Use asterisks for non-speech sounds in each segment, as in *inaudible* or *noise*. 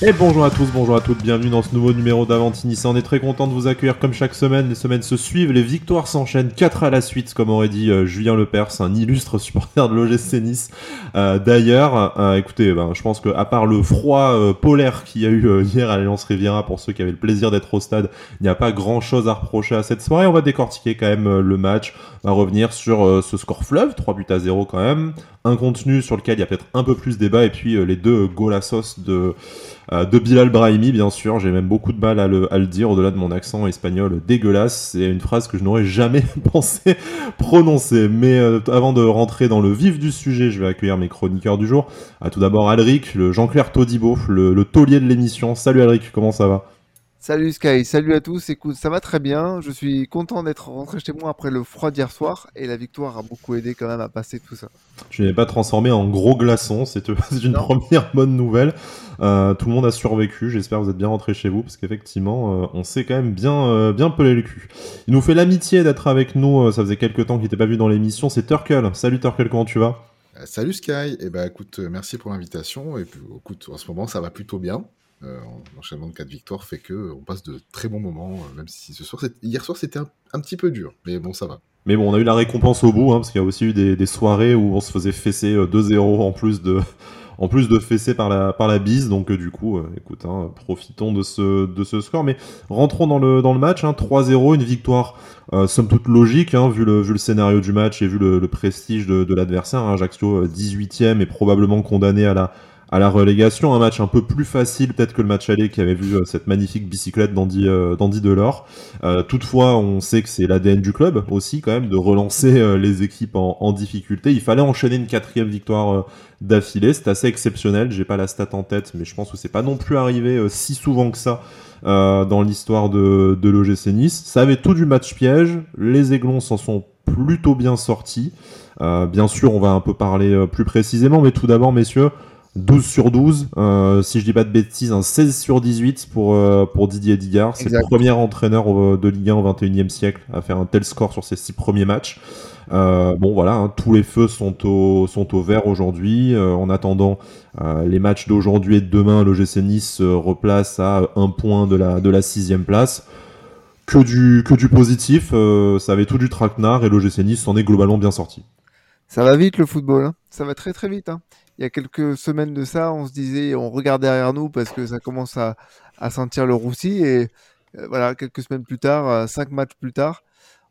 Et bonjour à tous, bonjour à toutes, bienvenue dans ce nouveau numéro d'Avantinissa. On est très content de vous accueillir comme chaque semaine. Les semaines se suivent, les victoires s'enchaînent, 4 à la suite, comme aurait dit euh, Julien Lepers, un illustre *laughs* supporter de l'OGC Nice. Euh, D'ailleurs, euh, écoutez, ben, je pense que à part le froid polaire qu'il y a eu *laughs* hier à l'Alliance Riviera, pour ceux qui avaient le plaisir d'être au stade, il n'y a pas grand chose à reprocher à cette soirée. On va décortiquer quand même le match, on va revenir sur ce score fleuve, 3 buts à 0 quand même, un contenu sur lequel il y a peut-être un peu plus débat, et puis les deux golassos de euh, de Bilal Brahimi, bien sûr. J'ai même beaucoup de mal à le, dire, au-delà de mon accent espagnol dégueulasse. C'est une phrase que je n'aurais jamais *laughs* pensé prononcer. Mais euh, avant de rentrer dans le vif du sujet, je vais accueillir mes chroniqueurs du jour. Tout d'abord, Alric, le Jean-Claire Todibo, le, le taulier de l'émission. Salut Alric, comment ça va? Salut Sky, salut à tous. Écoute, ça va très bien. Je suis content d'être rentré chez moi après le froid d'hier soir et la victoire a beaucoup aidé quand même à passer tout ça. Tu n'es pas transformé en gros glaçon, c'est *laughs* une Non. première bonne nouvelle. Euh, tout le monde a survécu, j'espère que vous êtes bien rentrés chez vous, parce qu'effectivement, euh, on s'est quand même bien, euh, bien pelé le cul. Il nous fait l'amitié d'être avec nous, euh, ça faisait quelques temps qu'il n'était pas vu dans l'émission, c'est Turkle. Salut Turkle, comment tu vas? Salut Sky, et ben écoute, merci pour l'invitation. Et puis, écoute, en ce moment, ça va plutôt bien. Euh, L'enchaînement de 4 victoires fait que euh, on passe de très bons moments, euh, même si ce soir, hier soir, c'était un, petit peu dur, mais bon, ça va. Mais bon, on a eu la récompense au bout, hein, parce qu'il y a aussi eu des, soirées où on se faisait fesser euh, 2-0 en plus de, *laughs* en plus de fesser par la, par la bise. Donc, euh, du coup, euh, écoute, hein, profitons de ce, de ce score. Mais rentrons dans le, dans le match. Hein, 3-0, une victoire, euh, somme toute logique, hein, vu, le, vu le scénario du match et vu le, prestige de, de l'adversaire. Hein, Ajaccio, euh, 18ème et probablement condamné à la, à la relégation. Un match un peu plus facile, peut-être que le match aller qui avait vu euh, cette magnifique bicyclette d'Andy euh, Delors. Euh, toutefois, on sait que c'est l'ADN du club aussi, quand même, de relancer les équipes en, difficulté. Il fallait enchaîner une quatrième victoire d'affilée. C'est assez exceptionnel. J'ai pas la stat en tête, mais je pense que c'est pas non plus arrivé si souvent que ça dans l'histoire de, de l'OGC Nice. Ça avait tout du match piège. Les Aiglons s'en sont plutôt bien sortis. Bien sûr, on va un peu parler plus précisément, mais tout d'abord, messieurs, 12 sur 12, euh, si je dis pas de bêtises, un 16 sur 18 pour, euh, pour Didier Digard. C'est le premier entraîneur euh, de Ligue 1 au 21e siècle à faire un tel score sur ses six premiers matchs. Euh, bon voilà, hein, tous les feux sont au, sont au vert aujourd'hui. En attendant les matchs d'aujourd'hui et de demain, le GC Nice se replace à un point de la, de la sixième place. Que du, que du positif, ça avait tout du traquenard et le GC Nice s'en est globalement bien sorti. Ça va vite le football, hein. ça va très très vite. hein. Il y a quelques semaines de ça, on se disait, on regarde derrière nous parce que ça commence à, à sentir le roussi et euh, voilà, quelques semaines plus tard, euh, cinq matchs plus tard,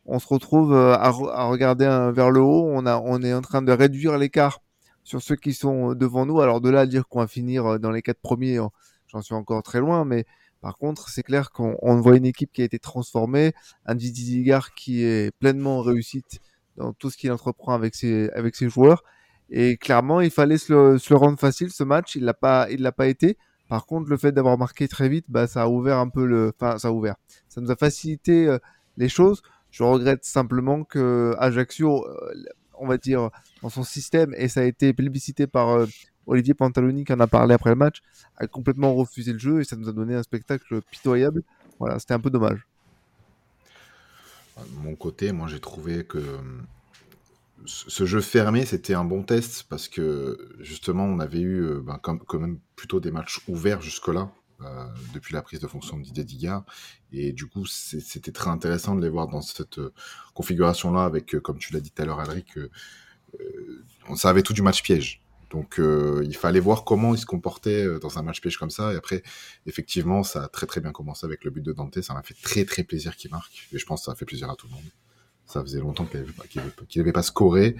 on se retrouve euh, à, à regarder vers le haut. On, a, on est en train de réduire l'écart sur ceux qui sont devant nous. Alors de là à dire qu'on va finir dans les quatre premiers, j'en suis encore très loin, mais par contre, c'est clair qu'on on voit une équipe qui a été transformée, un Didier Digard qui est pleinement en réussite dans tout ce qu'il entreprend avec ses, avec ses joueurs. Et clairement, il fallait se le, rendre facile ce match. Il l'a pas, il l'a pas été. Par contre, le fait d'avoir marqué très vite, bah, ça a ouvert un peu le, enfin, ça a ouvert. Ça nous a facilité euh, les choses. Je regrette simplement que Ajaccio, euh, on va dire, dans son système, et ça a été plébiscité par euh, Olivier Pantaloni qui en a parlé après le match, a complètement refusé le jeu et ça nous a donné un spectacle pitoyable. Voilà, c'était un peu dommage. De mon côté, moi, j'ai trouvé que euh, ce jeu fermé, c'était un bon test parce que justement, on avait eu euh, ben, quand même plutôt des matchs ouverts jusque-là. euh, depuis la prise de fonction de Didier Digard et du coup c'était très intéressant de les voir dans cette euh, configuration là avec comme tu l'as dit tout à l'heure Alric on savait tout du match piège. Donc il fallait voir comment il se comportait euh, dans un match piège comme ça. Et après effectivement ça a très très bien commencé avec le but de Dante. Ça m'a fait très très plaisir qu'il marque. Et je pense que ça a fait plaisir à tout le monde ça faisait longtemps qu'il n'avait pas, scoré.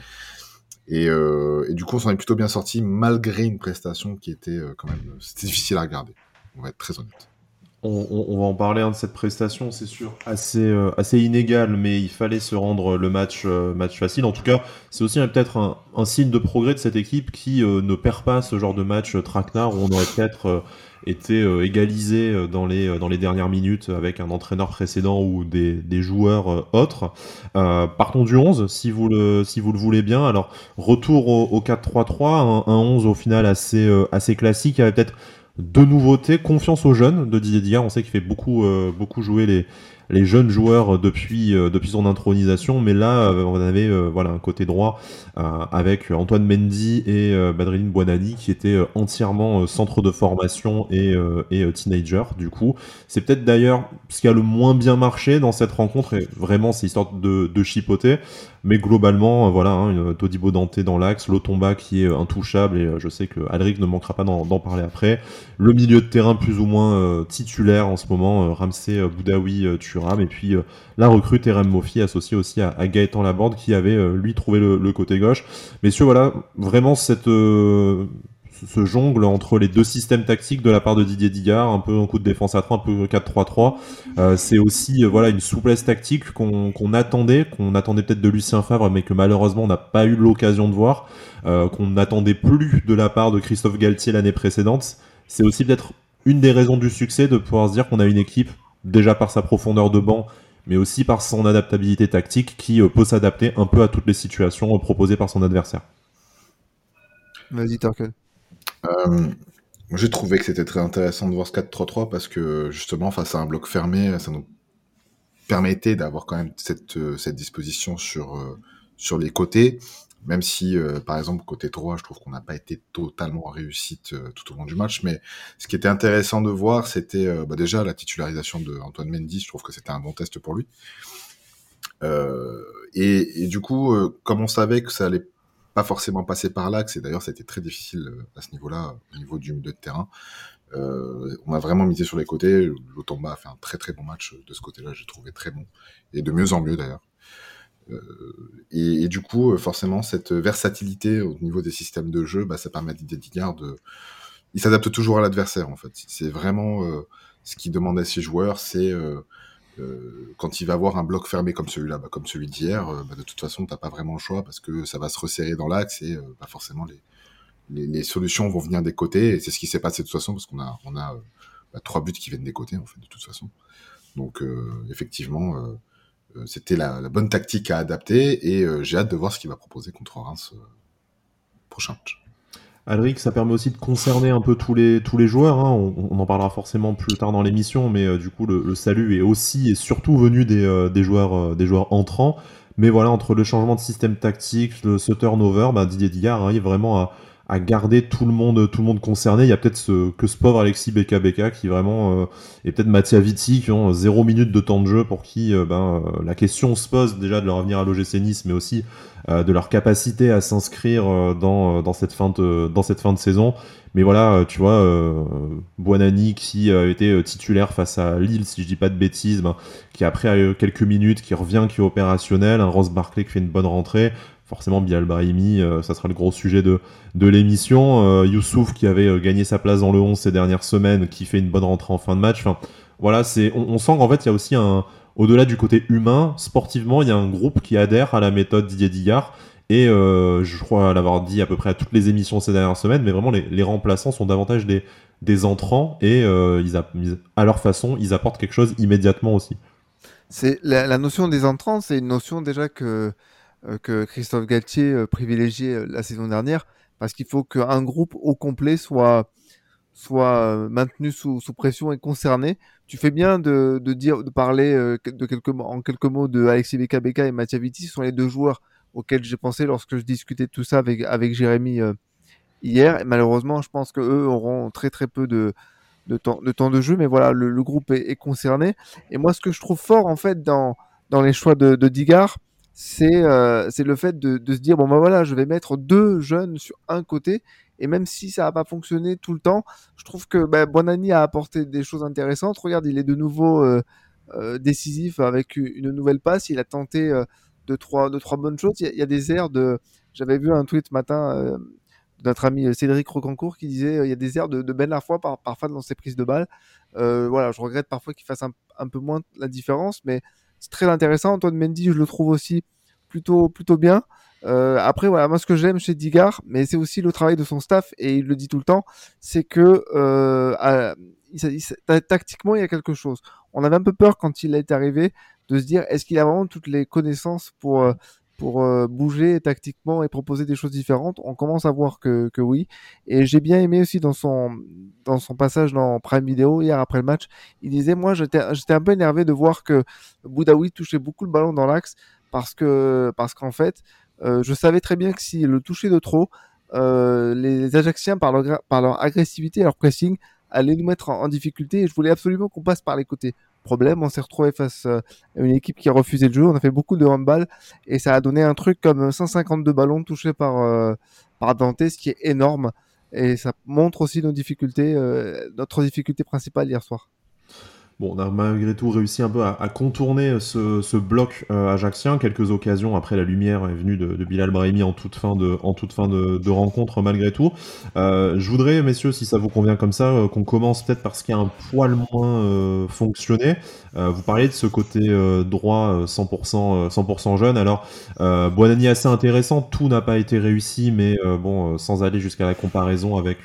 Et, euh, et du coup on s'en est plutôt bien sorti malgré une prestation qui était euh, quand même c'était difficile à regarder. On va être très honnête On, va en parler hein, de cette prestation, c'est sûr, assez, euh, inégale, mais il fallait se rendre le match, euh, match facile. En tout cas, c'est aussi euh, peut-être un, signe de progrès de cette équipe qui euh, ne perd pas ce genre de match euh, traquenard où on aurait peut-être euh, été euh, égalisé euh, dans les, euh, dernières minutes avec un entraîneur précédent ou des, joueurs euh, autres. Euh, partons du 11, si vous le, le voulez bien. Alors, retour au, au 4-3-3, un, un 11 au final assez, euh, assez classique. Il avait peut-être deux nouveautés, confiance aux jeunes de Didier Digard. On sait qu'il fait beaucoup, euh, beaucoup jouer les, les jeunes joueurs depuis, depuis son intronisation. Mais là, on avait voilà, un côté droit avec Antoine Mendy et Badrine Buonani qui étaient entièrement centre de formation et, et teenager. Du coup, c'est peut-être d'ailleurs ce qui a le moins bien marché dans cette rencontre. Et vraiment, c'est histoire de, chipoter. Mais globalement, voilà, hein, Todibo Dante dans l'axe, Lotomba qui est intouchable et je sais que Alric ne manquera pas d'en parler après. Le milieu de terrain plus ou moins titulaire en ce moment, Ramsey, Boudaoui, Et puis la recrue Terem Mofi associée aussi à, Gaëtan Laborde qui avait lui trouvé le, côté gauche. Messieurs, voilà, vraiment cette ce jongle entre les deux systèmes tactiques de la part de Didier Digard, un peu un coup de défense à 3, un peu 4-3-3. Euh, c'est aussi euh, voilà une souplesse tactique qu'on attendait, qu'on attendait peut-être de Lucien Favre, mais que malheureusement on n'a pas eu l'occasion de voir, euh, qu'on n'attendait plus de la part de Christophe Galtier l'année précédente. C'est aussi peut-être une des raisons du succès de pouvoir se dire qu'on a une équipe déjà par sa profondeur de banc, mais aussi par son adaptabilité tactique qui peut s'adapter un peu à toutes les situations proposées par son adversaire. Vas-y, Torkel. Euh, j'ai trouvé que c'était très intéressant de voir ce 4-3-3 parce que justement, face à un bloc fermé, ça nous permettait d'avoir quand même cette, euh, cette disposition sur, euh, sur les côtés. Même si, par exemple, côté 3, je trouve qu'on n'a pas été totalement en réussite tout au long du match. Mais ce qui était intéressant de voir, c'était bah, déjà la titularisation de Antoine Mendy. Je trouve que c'était un bon test pour lui. Et, du coup, comme on savait que ça allait pas forcément passé par l'axe, et d'ailleurs ça a été très difficile euh, à ce niveau-là, au niveau du milieu de terrain. Euh, on a vraiment misé sur les côtés. Lotomba a fait un très très bon match de ce côté-là, j'ai trouvé très bon, et de mieux en mieux d'ailleurs. Euh, et, du coup, forcément, cette versatilité au niveau des systèmes de jeu, bah, ça permet à Didier de... Il s'adapte toujours à l'adversaire, en fait. C'est vraiment ce qu'il demande à ses joueurs, c'est euh, quand il va avoir un bloc fermé comme celui-là, bah, comme celui d'hier, euh, bah, de toute façon, t'as pas vraiment le choix parce que ça va se resserrer dans l'axe et euh, bah, forcément les, les, les, solutions vont venir des côtés et c'est ce qui s'est passé de toute façon parce qu'on a, on a bah, trois buts qui viennent des côtés en fait de toute façon. Donc effectivement, c'était la, bonne tactique à adapter et j'ai hâte de voir ce qu'il va proposer contre Reims prochain match. Alric, ça permet aussi de concerner un peu tous les, tous les joueurs. Hein. On, en parlera forcément plus tard dans l'émission, mais euh, du coup, le, salut est aussi et surtout venu des, euh, des, joueurs, euh, des joueurs entrants. Mais voilà, entre le changement de système tactique, le, ce turnover, bah, Didier Digard arrive vraiment à, à garder tout le monde, tout le monde concerné. Il y a peut-être ce, que ce pauvre Alexis Beka Beka qui vraiment euh, et peut-être Mattia Vitti qui ont zéro minute de temps de jeu pour qui euh, ben euh, la question se pose déjà de leur avenir à l'OGC Nice, mais aussi de leur capacité à s'inscrire dans, dans cette fin de dans cette fin de saison. Mais voilà, tu vois, euh, Buonani qui a été titulaire face à Lille, si je dis pas de bêtises, ben, qui après quelques minutes, qui revient, qui est opérationnel, un Ross Barclay qui fait une bonne rentrée forcément Bilal Brahimi, euh, ça sera le gros sujet de, de l'émission. Euh, Youssouf qui avait euh, gagné sa place dans le 11 ces dernières semaines, qui fait une bonne rentrée en fin de match. Enfin, voilà, c'est, on, sent qu'en fait, il y a aussi un, au-delà du côté humain, sportivement, il y a un groupe qui adhère à la méthode Didier Digard. Et je crois l'avoir dit à peu près à toutes les émissions ces dernières semaines, mais vraiment les, remplaçants sont davantage des, des entrants et ils à leur façon, ils apportent quelque chose immédiatement aussi. C'est la, notion des entrants, c'est une notion déjà que euh, que Christophe Galtier euh, privilégiait euh, la saison dernière, parce qu'il faut qu'un groupe au complet soit soit maintenu sous, sous, pression et concerné. Tu fais bien de, de dire, de parler de quelques, en quelques mots de Alexis Beka Beka et Mathieu Vitti. Ce sont les deux joueurs auxquels j'ai pensé lorsque je discutais de tout ça avec, avec Jérémy hier. Et malheureusement, je pense que eux auront très très peu de, de, temps, de temps de jeu. Mais voilà, le, groupe est, est, concerné. Et moi, ce que je trouve fort en fait dans, dans les choix de, de Digard, c'est euh, c'est le fait de, de, se dire bon ben voilà je vais mettre deux jeunes sur un côté et même si ça n'a pas fonctionné tout le temps je trouve que ben, Bonani a apporté des choses intéressantes. Regarde il est de nouveau euh, euh, décisif avec une nouvelle passe. Il a tenté euh, de trois de trois bonnes choses. Il y a, des airs de j'avais vu un tweet matin notre ami Cédric Rocancourt qui disait il y a des airs de, de Ben Arfois par, parfois dans ses prises de balles. Voilà je regrette parfois qu'il fasse un, un peu moins la différence mais c'est très intéressant. Antoine Mendy, je le trouve aussi plutôt, plutôt bien. Euh, après, voilà, moi, ce que j'aime chez Digard, mais c'est aussi le travail de son staff, et il le dit tout le temps, c'est que euh, tactiquement, il y a quelque chose. On avait un peu peur quand il est arrivé de se dire, est-ce qu'il a vraiment toutes les connaissances pour, euh, pour euh, bouger tactiquement et proposer des choses différentes On commence à voir que, que oui. Et j'ai bien aimé aussi dans son, dans son passage dans Prime Video hier après le match, il disait moi j'étais un peu énervé de voir que Boudaoui touchait beaucoup le ballon dans l'axe parce que parce qu'en fait euh, je savais très bien que s'il le touchait de trop, euh, les Ajaxiens par leur, par leur agressivité leur pressing allaient nous mettre en, en difficulté et je voulais absolument qu'on passe par les côtés On s'est retrouvé face euh, à une équipe qui a refusé le jeu. On a fait beaucoup de handball et ça a donné un truc comme 152 ballons touchés par, euh, par Dante, ce qui est énorme. Et ça montre aussi nos difficultés, euh, notre difficulté principale hier soir. Bon, on a malgré tout réussi un peu à, contourner ce, bloc euh, ajaxien. Quelques occasions après la lumière est venue de, Bilal Brahimi en toute fin de, rencontre malgré tout. Euh, je voudrais, messieurs, si ça vous convient comme ça, euh, qu'on commence peut-être par ce qui a un poil moins euh, fonctionné. Vous parliez de ce côté droit 100%, 100% jeune. Alors, euh, Buonani assez intéressant. Tout n'a pas été réussi, mais bon, sans aller jusqu'à la comparaison avec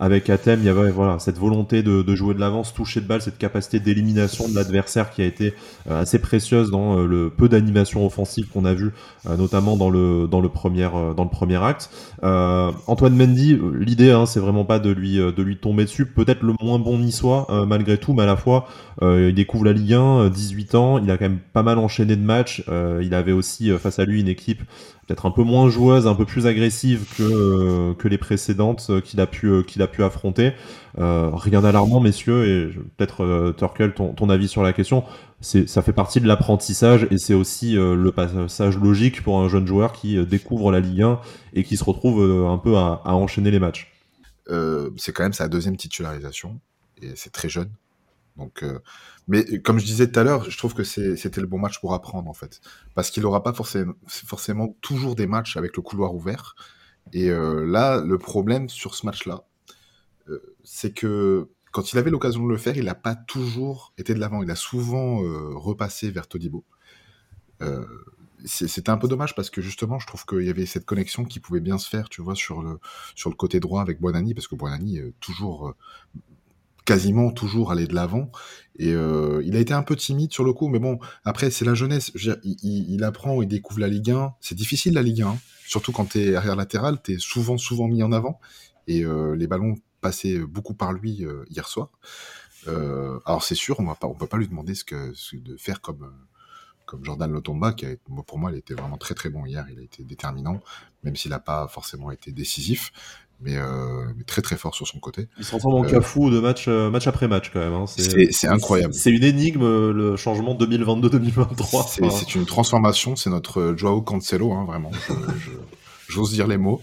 avec Athènes, il y avait voilà cette volonté de, de jouer de l'avance, toucher de balle, cette capacité d'élimination de l'adversaire qui a été euh, assez précieuse dans euh, le peu d'animation offensive qu'on a vu, euh, notamment dans le dans le premier dans le premier acte. Antoine Mendy, l'idée, hein, c'est vraiment pas de lui de lui tomber dessus. Peut-être le moins bon niçois malgré tout, mais à la fois il découvre la Ligue 1, 18 ans, il a quand même pas mal enchaîné de matchs. il avait aussi face à lui une équipe peut-être un peu moins joueuse, un peu plus agressive que, euh, les précédentes euh, qu'il a, pu, euh, qu'il a pu affronter. Rien d'alarmant, messieurs, et peut-être Turkel, ton, avis sur la question. Ça fait partie de l'apprentissage et c'est aussi le passage logique pour un jeune joueur qui découvre la Ligue 1 et qui se retrouve un peu à enchaîner les matchs. c'est quand même sa deuxième titularisation et c'est très jeune. Donc, euh, mais comme je disais tout à l'heure, je trouve que c'était le bon match pour apprendre en fait, parce qu'il n'aura pas forcément, toujours des matchs avec le couloir ouvert. Et euh, là, le problème sur ce match-là, euh, c'est que quand il avait l'occasion de le faire, il n'a pas toujours été de l'avant. Il a souvent repassé vers Todibo. C'était un peu dommage parce que justement, je trouve qu'il y avait cette connexion qui pouvait bien se faire, tu vois, sur le côté droit avec Buonani, parce que Buonani toujours quasiment toujours aller de l'avant. Et euh, il a été un peu timide sur le coup, mais bon, après, c'est la jeunesse. Il, apprend, il découvre la Ligue 1. C'est difficile la Ligue 1, hein. surtout quand tu es arrière latéral, tu es souvent, souvent mis en avant. Et euh, les ballons passaient beaucoup par lui euh, hier soir. Alors c'est sûr, on on peut pas lui demander ce que de faire comme comme Jordan Lotomba, qui a, pour moi, il était vraiment très très bon hier. Il a été déterminant, même s'il n'a pas forcément été décisif mais, euh, mais, très très fort sur son côté. Il se transforme en euh, cafou de match, euh, match après match quand même. Hein. C'est incroyable. C'est une énigme le changement 2022-2023. C'est enfin... une transformation, c'est notre Joao Cancelo, hein, vraiment. J'ose dire les mots.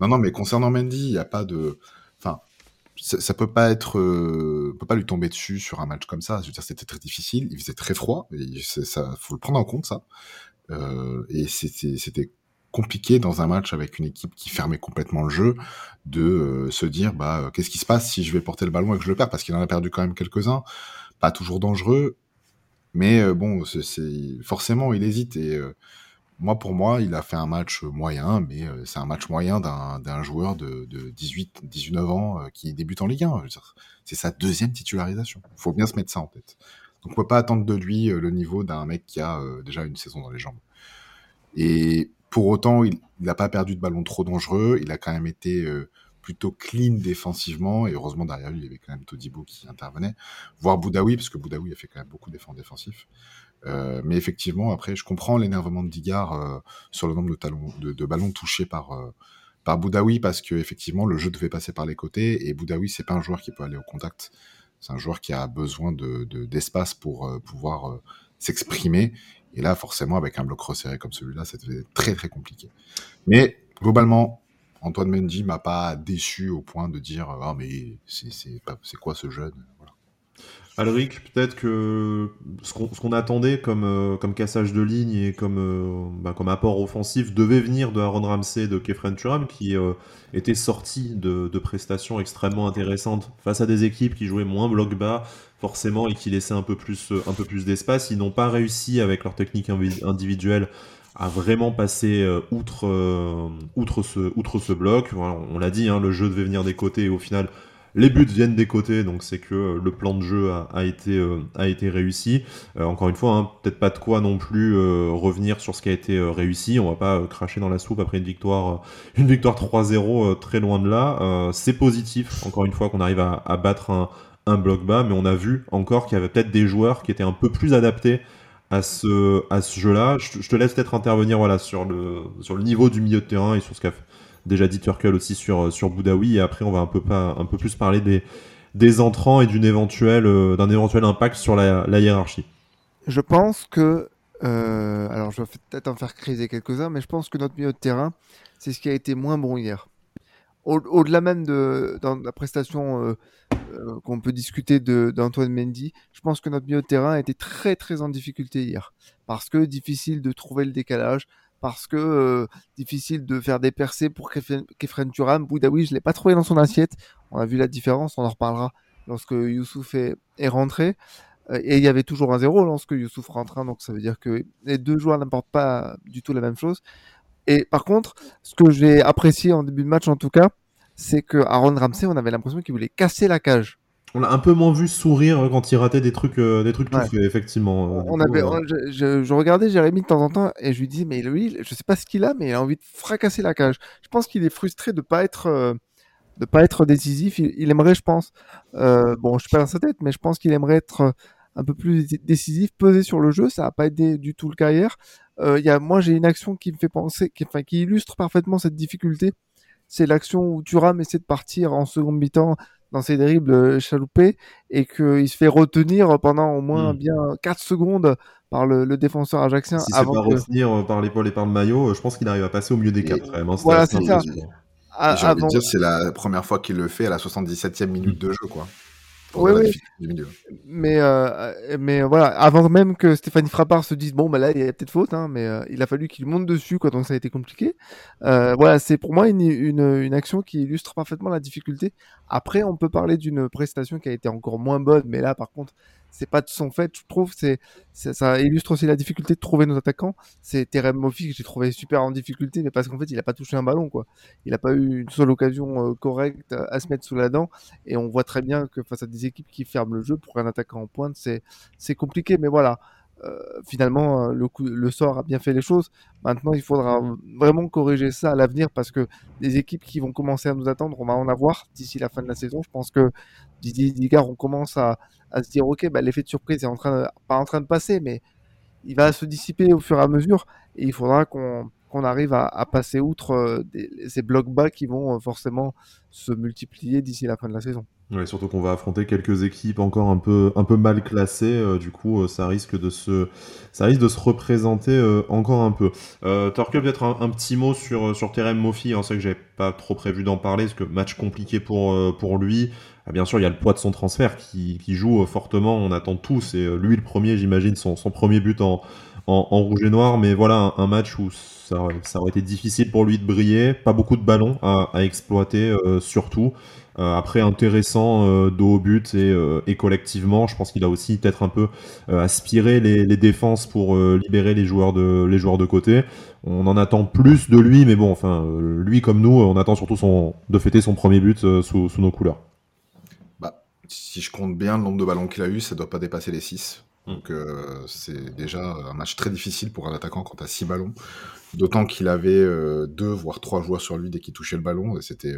Non, non, mais concernant Mendy, il n'y a pas de. Enfin, ça, ça, peut pas être, euh, peut pas lui tomber dessus sur un match comme ça. Je veux dire, c'était très difficile. Il faisait très froid. Et ça, faut le prendre en compte ça. Euh, et c'était compliqué dans un match avec une équipe qui fermait complètement le jeu de euh, se dire bah euh, qu'est-ce qui se passe si je vais porter le ballon et que je le perds parce qu'il en a perdu quand même quelques-uns. Pas toujours dangereux mais euh, bon c'est forcément il hésite et moi pour moi il a fait un match moyen mais c'est un match moyen d'un joueur de, de 18 19 ans qui débute en Ligue 1 c'est sa deuxième titularisation. Faut bien se mettre ça en tête. Donc on peut pas attendre de lui le niveau d'un mec qui a déjà une saison dans les jambes. Et pour autant, il n'a pas perdu de ballon trop dangereux. Il a quand même été euh, plutôt clean défensivement. Et heureusement, derrière lui, il y avait quand même Todibo qui intervenait. Voire Boudaoui, parce que Boudaoui a fait quand même beaucoup d'efforts défensifs. Euh, mais effectivement, après, je comprends l'énervement de Digard euh, sur le nombre de, ballons touchés par, par Boudaoui, parce que effectivement, le jeu devait passer par les côtés. Et Boudaoui, c'est pas un joueur qui peut aller au contact. C'est un joueur qui a besoin d'espace de, pour pouvoir s'exprimer. Et là, forcément, avec un bloc resserré comme celui-là, être très très compliqué. Mais globalement, Antoine Mendy m'a pas déçu au point de dire ah mais c'est quoi ce jeune? Voilà. Alric, peut-être que ce qu'on qu attendait comme, euh, comme cassage de ligne et comme, euh, bah, comme apport offensif devait venir de Aaron Ramsey de Kefren Turam qui euh, étaient sortis de, de, prestations extrêmement intéressantes face à des équipes qui jouaient moins bloc bas forcément et qui laissaient un peu plus, un peu plus d'espace. Ils n'ont pas réussi avec leur technique individuelle à vraiment passer euh, outre, outre, ce, outre ce bloc. On l'a dit, hein, le jeu devait venir des côtés et au final les buts viennent des côtés, donc c'est que le plan de jeu a, été, a été réussi. encore une fois, hein, peut-être pas de quoi non plus revenir sur ce qui a été réussi. On va pas cracher dans la soupe après une victoire, victoire 3-0 très loin de là. c'est positif, encore une fois, qu'on arrive à battre un, un bloc bas, mais on a vu encore qu'il y avait peut-être des joueurs qui étaient un peu plus adaptés à ce, à ce jeu-là. Je, te laisse peut-être intervenir voilà, sur, le, sur le niveau du milieu de terrain et sur ce qu'a déjà dit Turkel aussi sur, sur Boudaoui. Et après, on va un peu, pas, un peu plus parler des, des entrants et d'une éventuelle, euh, d'un éventuel impact sur la, hiérarchie. Je pense que. Euh, alors, je vais peut-être en faire criser quelques-uns, mais je pense que notre milieu de terrain, c'est ce qui a été moins bon hier au-delà même de la prestation euh, euh, qu'on peut discuter d'Antoine Mendy, je pense que notre milieu de terrain été très très en difficulté hier. Parce que difficile de trouver le décalage, parce que euh, difficile de faire des percées pour Kefren Turam. Boudaoui, je l'ai pas trouvé dans son assiette. On a vu la différence, on en reparlera lorsque Youssouf est, est rentré. Et il y avait toujours un zéro lorsque Youssouf rentre, hein, donc ça veut dire que les deux joueurs n'apportent pas du tout la même chose. Et par contre, ce que j'ai apprécié en début de match, en tout cas, c'est que Aaron Ramsey, on avait l'impression qu'il voulait casser la cage. On l'a un peu moins vu sourire quand il ratait des trucs, euh, des trucs tout faits, effectivement. On avait, euh, je, regardais Jérémy de temps en temps et je lui dis, mais lui, je sais pas ce qu'il a, mais il a envie de fracasser la cage. Je pense qu'il est frustré de pas être, euh, de pas être décisif. Il, aimerait, je pense, bon, je suis pas dans sa tête, mais je pense qu'il aimerait être un peu plus décisif, peser sur le jeu. Ça n'a pas aidé du tout le carrière. Euh, y a, moi, j'ai une action qui me fait penser, qui, enfin, qui illustre parfaitement cette difficulté. C'est l'action où Thuram essaie de partir en seconde mi-temps dans ses dribbles euh, chaloupés et qu'il se fait retenir pendant au moins hmm. bien 4 secondes par le, défenseur ajaxien. Si c'est pas retenir euh, par l'épaule et par le maillot, je pense qu'il arrive à passer au milieu des quatre. Vraiment, voilà, c'est ça. J'ai envie de dire, c'est la première fois qu'il le fait à la 77e minute de jeu, quoi. Oui, Mais, euh, mais voilà, avant même que Stéphanie Frappard se dise, bon, bah là, il y a peut-être faute, hein, mais euh, il a fallu qu'il monte dessus, quoi, donc ça a été compliqué. Euh, voilà, c'est pour moi une, une, une, action qui illustre parfaitement la difficulté. Après, on peut parler d'une prestation qui a été encore moins bonne, mais là, par contre, c'est pas de son fait, je trouve. C'est, ça illustre aussi la difficulté de trouver nos attaquants. C'est Terem Moffi que j'ai trouvé super en difficulté, mais parce qu'en fait, il a pas touché un ballon, quoi. Il a pas eu une seule occasion euh, correcte à se mettre sous la dent. Et on voit très bien que face à des équipes qui ferment le jeu, pour un attaquant en pointe, c'est, c'est compliqué. Mais voilà. Euh, finalement, euh, le, coup, le sort a bien fait les choses. Maintenant, il faudra vraiment corriger ça à l'avenir parce que les équipes qui vont commencer à nous attendre, on va en avoir d'ici la fin de la saison. Je pense que Didier Digard, on commence à, à se dire, ok, bah, l'effet de surprise est en train pas en train de passer, mais il va se dissiper au fur et à mesure et il faudra qu'on qu'on arrive à, passer outre euh, ces blocs bas qui vont forcément se multiplier d'ici la fin de la saison. Surtout qu'on va affronter quelques équipes encore un peu, un peu mal classées, euh, du coup euh, ça risque de se, ça risque de se représenter euh, encore un peu. Euh, peut-être un, petit mot sur, sur Terem Mofi, hein, c'est que j'avais pas trop prévu d'en parler, parce que match compliqué pour, pour lui. Ah, bien sûr, il y a le poids de son transfert qui, qui joue fortement, on attend tous, et lui le premier, j'imagine, son, son premier but en, en, rouge et noir, mais voilà un, match où ça, aurait été difficile pour lui de briller, pas beaucoup de ballons à, exploiter surtout. Euh, après, intéressant euh, de haut but et, euh, et collectivement, je pense qu'il a aussi peut-être un peu aspiré les, défenses pour libérer les joueurs de les joueurs de côté. On en attend plus de lui, mais bon, enfin, lui comme nous, on attend surtout son, de fêter son premier but sous, nos couleurs. Bah, si je compte bien le nombre de ballons qu'il a eu, ça doit pas dépasser les 6. Hmm. Donc c'est déjà un match très difficile pour un attaquant quand tu as 6 ballons. D'autant qu'il avait deux voire trois joueurs sur lui dès qu'il touchait le ballon. C'était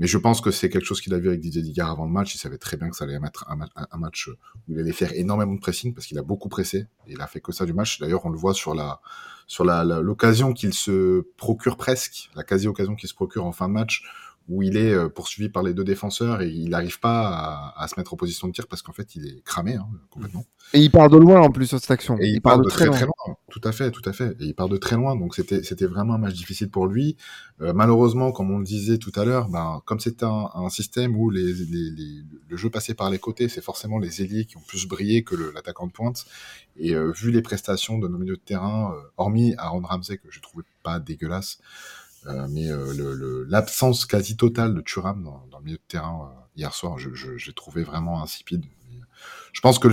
mais je pense que c'est quelque chose qu'il a vu avec Didier Digard avant le match. Il savait très bien que ça allait être un, match où il allait faire énormément de pressing parce qu'il a beaucoup pressé. Et il a fait que ça du match. D'ailleurs, on le voit sur la sur l'occasion qu'il se procure presque, la quasi-occasion qu'il se procure en fin de match, où il est euh, poursuivi par les deux défenseurs et il n'arrive pas à, se mettre en position de tir parce qu'en fait il est cramé hein, complètement. Et il part de loin en plus sur cette action. Et il, part, de, très, très, loin. Tout à fait, tout à fait. Et il part de très loin, donc c'était c'était vraiment un match difficile pour lui. Euh, malheureusement, comme on le disait tout à l'heure, ben comme c'est un, un, système où les, les, les, le jeu passait par les côtés, c'est forcément les ailiers qui ont plus brillé que l'attaquant de pointe. Et euh, vu les prestations de nos milieux de terrain, hormis Aaron Ramsey que je trouvais pas dégueulasse. Euh, mais euh, l'absence quasi totale de Thuram dans, dans, le milieu de terrain euh, hier soir, j'ai je, trouvé vraiment insipide. Je pense que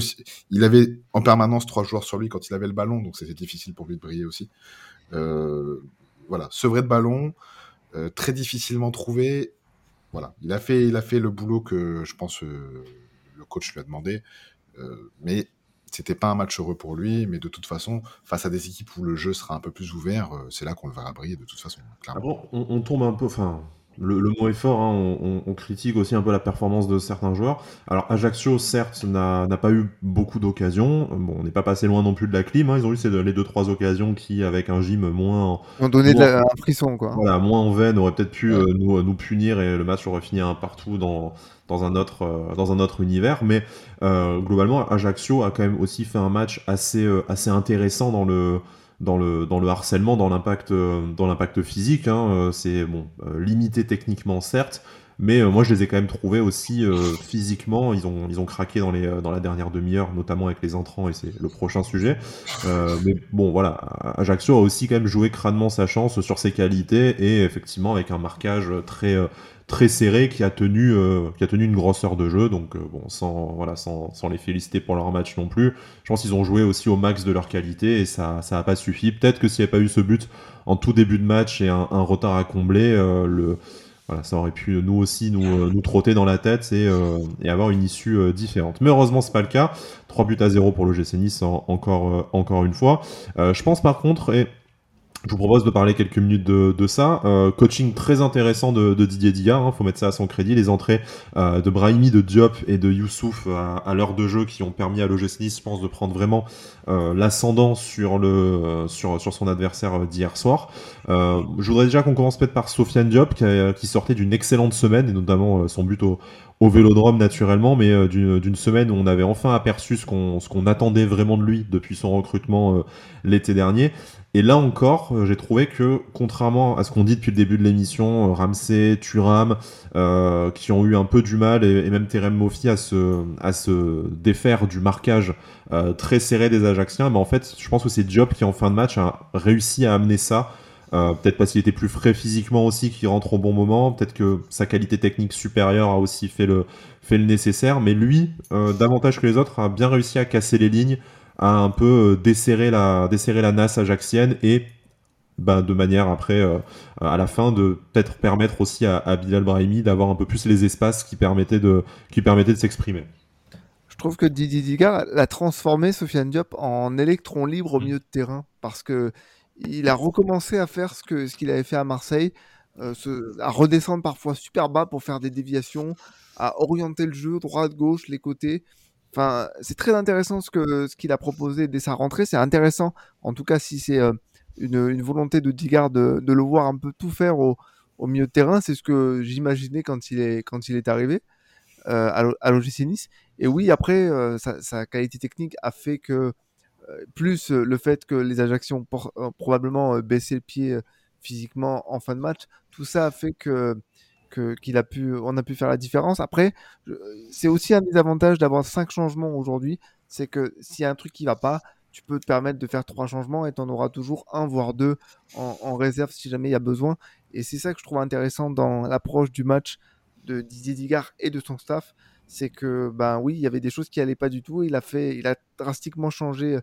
il avait en permanence trois joueurs sur lui quand il avait le ballon, donc c'était difficile pour lui de briller aussi. Euh, voilà, sevré de ballon, très difficilement trouvé. voilà, il a fait, il a fait le boulot que je pense le coach lui a demandé, mais c'était pas un match heureux pour lui, mais de toute façon, face à des équipes où le jeu sera un peu plus ouvert, c'est là qu'on le verra briller de toute façon. Ah bon, on, tombe un peu, enfin, le, mot est fort, hein, on, critique aussi un peu la performance de certains joueurs. Alors Ajaccio, certes, n'a pas eu beaucoup d'occasions. Bon, on n'est pas passé loin non plus de la clim. Hein. Ils ont eu ces, les deux trois occasions qui, avec un gym moins, ont donné un frisson, quoi. Voilà, moins en veine, auraient peut-être pu euh, nous, nous, punir et le match aurait fini un partout dans dans un autre euh, dans un autre univers. Mais euh, globalement, Ajaccio a quand même aussi fait un match assez assez intéressant dans le dans le, dans le harcèlement, dans l'impact, euh, dans l'impact physique. Hein, euh, c'est bon, euh, limité techniquement certes, mais moi je les ai quand même trouvés aussi physiquement. Ils ont, ils ont craqué dans, les, dans la dernière demi-heure, notamment avec les entrants, et c'est le prochain sujet. mais bon, voilà, Ajaccio a aussi quand même joué crânement sa chance sur ses qualités et effectivement avec un marquage très très serré qui a tenu euh, qui a tenu une grosseur de jeu donc euh, bon sans voilà sans, sans, les féliciter pour leur match non plus je pense qu'ils ont joué aussi au max de leur qualité et ça ça a pas suffi peut-être que s'il n'y avait pas eu ce but en tout début de match et un, retard à combler euh, le voilà, ça aurait pu nous aussi nous, nous trotter dans la tête et, et avoir une issue différente. Mais heureusement, c'est pas le cas. 3 buts à 0 pour le GC Nice encore, encore une fois. je pense par contre, et je vous propose de parler quelques minutes de, de ça. Euh, coaching très intéressant de, de Didier il hein, faut mettre ça à son crédit. Les entrées euh, de Brahimi, de Diop et de Youssouf à, à l'heure de jeu qui ont permis à l'OGC je pense, de prendre vraiment euh, l'ascendant sur, le, sur, sur son adversaire d'hier soir. je voudrais déjà qu'on commence peut-être par Sofiane Diop qui, qui sortait d'une excellente semaine et notamment son but au, au Vélodrome naturellement, mais d'une semaine où on avait enfin aperçu ce qu'on qu'on attendait vraiment de lui depuis son recrutement l'été dernier. Et là encore, euh, j'ai trouvé que, contrairement à ce qu'on dit depuis le début de l'émission, euh, Ramsey, Turam, euh, qui ont eu un peu du mal, et, même Terem Mofi, à se, défaire du marquage très serré des Ajaxiens, mais en fait, je pense que c'est Diop qui, en fin de match, a réussi à amener ça. peut-être parce qu'il était plus frais physiquement aussi, qu'il rentre au bon moment. Peut-être que sa qualité technique supérieure a aussi fait le nécessaire. Mais lui, davantage que les autres, a bien réussi à casser les lignes, à un peu euh, desserrer la, desserrer la nasse ajaxienne et bah, de manière après, euh, à la fin, de peut-être permettre aussi à, Bilal Brahimi d'avoir un peu plus les espaces qui permettaient de, qui permettaient de s'exprimer. Je trouve que Didier Digard l'a transformé, Sofiane Diop, en électron libre au mm. milieu de terrain parce que il a recommencé à faire ce qu'il ce qu'il avait fait à Marseille, euh, à redescendre parfois super bas pour faire des déviations, à orienter le jeu droite, gauche, les côtés. C'est très intéressant ce que ce qu'il a proposé dès sa rentrée. C'est intéressant, en tout cas, si c'est euh, une, volonté de Digard de, le voir un peu tout faire au, milieu de terrain. C'est ce que j'imaginais quand il est quand il est arrivé euh, à, à l'OGC Nice. Et oui, après, euh, sa, qualité technique a fait que plus le fait que les Ajactions ont probablement baissé le pied physiquement en fin de match, tout ça a fait que qu'il a pu, on a pu faire la différence. Après, c'est aussi un des avantages d'avoir cinq changements aujourd'hui, c'est que s'il y a un truc qui va pas, tu peux te permettre de faire trois changements et tu en auras toujours un voire deux en, réserve si jamais il y a besoin. Et c'est ça que je trouve intéressant dans l'approche du match de Didier Digard et de son staff, c'est que ben oui, il y avait des choses qui allaient pas du tout. Il a fait, il a drastiquement changé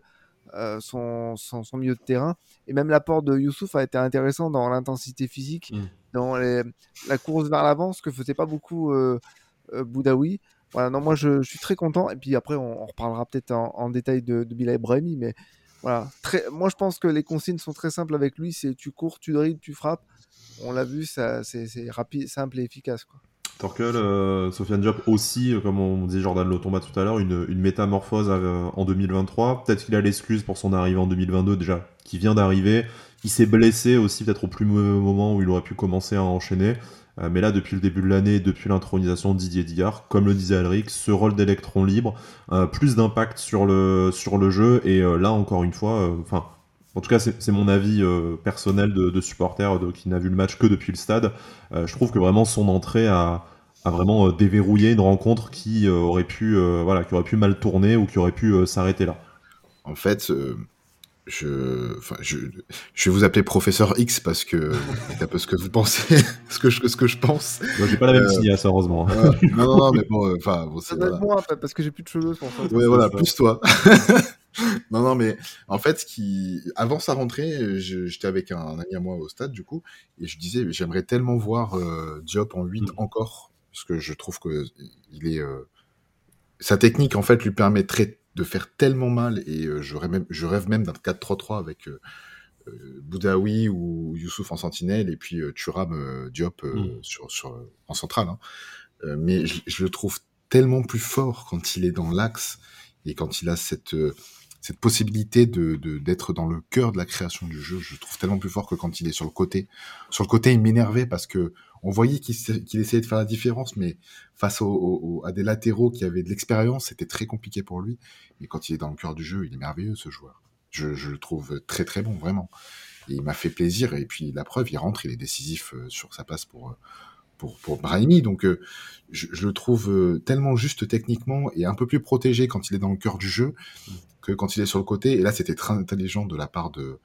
euh, son, son, milieu de terrain. Et même l'apport de Youssouf a été intéressant dans l'intensité physique, mm. dans la course vers l'avant, ce que faisait pas beaucoup euh, euh, Boudaoui. Voilà, non, moi je, suis très content. Et puis après, on, reparlera peut-être en, détail de, de Bilal Brahimi, mais voilà. Très, moi je pense que les consignes sont très simples avec lui c'est tu cours, tu dribbles, tu frappes. On l'a vu, c'est rapide, simple et efficace. Quoi. Torkel, euh, Sofiane Diop aussi, euh, comme on disait Jordan Lotomba tout à l'heure, une, métamorphose euh, en 2023. Peut-être qu'il a l'excuse pour son arrivée en 2022 déjà, qui vient d'arriver. Il s'est blessé aussi peut-être au plus mauvais moment où il aurait pu commencer à enchaîner. mais là, depuis le début de l'année, depuis l'intronisation de Didier Digard, comme le disait Alric, ce rôle d'électron libre, plus d'impact sur le, sur le jeu. Et là, encore une fois, enfin en tout cas, c'est mon avis euh, personnel de, supporter qui n'a vu le match que depuis le stade. Euh, je trouve que vraiment son entrée a, vraiment euh, déverrouillé une rencontre qui aurait pu, voilà, qui aurait pu mal tourner ou qui aurait pu s'arrêter là. En fait, je, enfin, je, je vais vous appeler professeur X parce que c'est un peu ce que vous pensez, *laughs* ce que je, ce que je pense. Moi, j'ai pas la même euh, heureusement. non, non, non, mais bon, euh, enfin, bon, c'est. Voilà. moi, parce que j'ai plus de cheveux, pour ça. Ouais, voilà, plus toi. *laughs* non, non, mais en fait, ce qui, avant sa rentrée, j'étais avec un, ami à moi au stade, du coup, et je disais, j'aimerais tellement voir euh, Diop en 8 mm. encore, parce que je trouve que il est, euh, sa technique, en fait, lui permet très de faire tellement mal et euh, même, je rêve même d'un 4-3-3 avec euh, euh, Boudaoui ou Youssouf en sentinelle et puis Thuram Diop mm. sur, sur, en centrale. Hein. mais je, le trouve tellement plus fort quand il est dans l'axe et quand il a cette cette possibilité de d'être dans le cœur de la création du jeu, je trouve tellement plus fort que quand il est sur le côté. Sur le côté, il m'énervait parce que on voyait qu'il essayait de faire la différence, mais face à des latéraux qui avaient de l'expérience, c'était très compliqué pour lui. Et quand il est dans le cœur du jeu, il est merveilleux ce joueur. Je, le trouve très très bon, vraiment. Et il m'a fait plaisir. Et puis la preuve, il rentre, il est décisif euh, sur sa passe pour euh, pour, pour Brahimi. Donc euh, je, le trouve tellement juste techniquement et un peu plus protégé quand il est dans le cœur du jeu que quand il est sur le côté. Et là, c'était très intelligent de la part de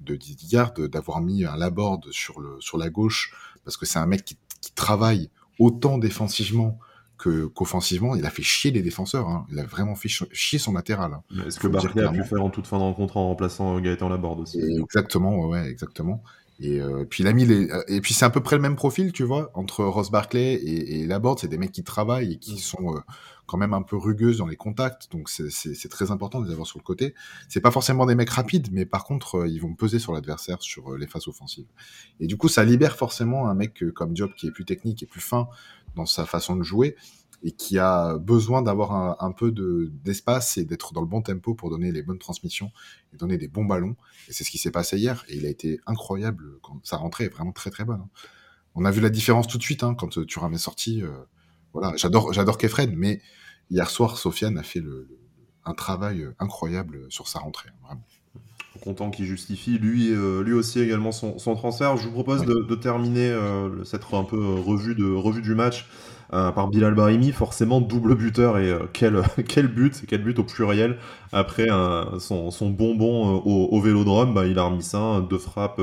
de Didier d'avoir mis un laborde sur le sur la gauche parce que c'est un mec qui, travaille autant défensivement que qu'offensivement. Il a fait chier les défenseurs. Hein. Il a vraiment fait chier son latéral. Hein. Est-ce que Barclay a pu faire en toute fin de rencontre en remplaçant Gaëtan Laborde aussi? Exactement, ouais, exactement. Et euh, puis il a mis les et puis c'est à peu près le même profil, tu vois, entre Ross Barclay et, et Laborde, c'est des mecs qui travaillent et qui mm. sont euh, quand même un peu rugueuses dans les contacts, donc c'est très important de les avoir sur le côté. C'est pas forcément des mecs rapides, mais par contre euh, ils vont peser sur l'adversaire sur les phases offensives. Et du coup ça libère forcément un mec comme Diop qui est plus technique et plus fin dans sa façon de jouer et qui a besoin d'avoir un, un, peu d'espace et d'être dans le bon tempo pour donner les bonnes transmissions et donner des bons ballons. Et c'est ce qui s'est passé hier. Et il a été incroyable quand sa rentrée est vraiment très très bonne. Hein. On a vu la différence tout de suite hein, quand tu est sorti. Euh, voilà, j'adore j'adore Kefren, mais hier soir, Sofiane a fait le, un travail incroyable sur sa rentrée, hein, vraiment content qu'il justifie lui, euh, lui aussi également son, son, transfert. Je vous propose de, de, terminer euh, cette un peu revue, de, revue du match euh, par Bilal Barimi, forcément double buteur et euh, quel, *laughs* quel but, quel but au pluriel après son, son, bonbon euh, au, au, vélodrome, bah, il a remis ça, deux frappes,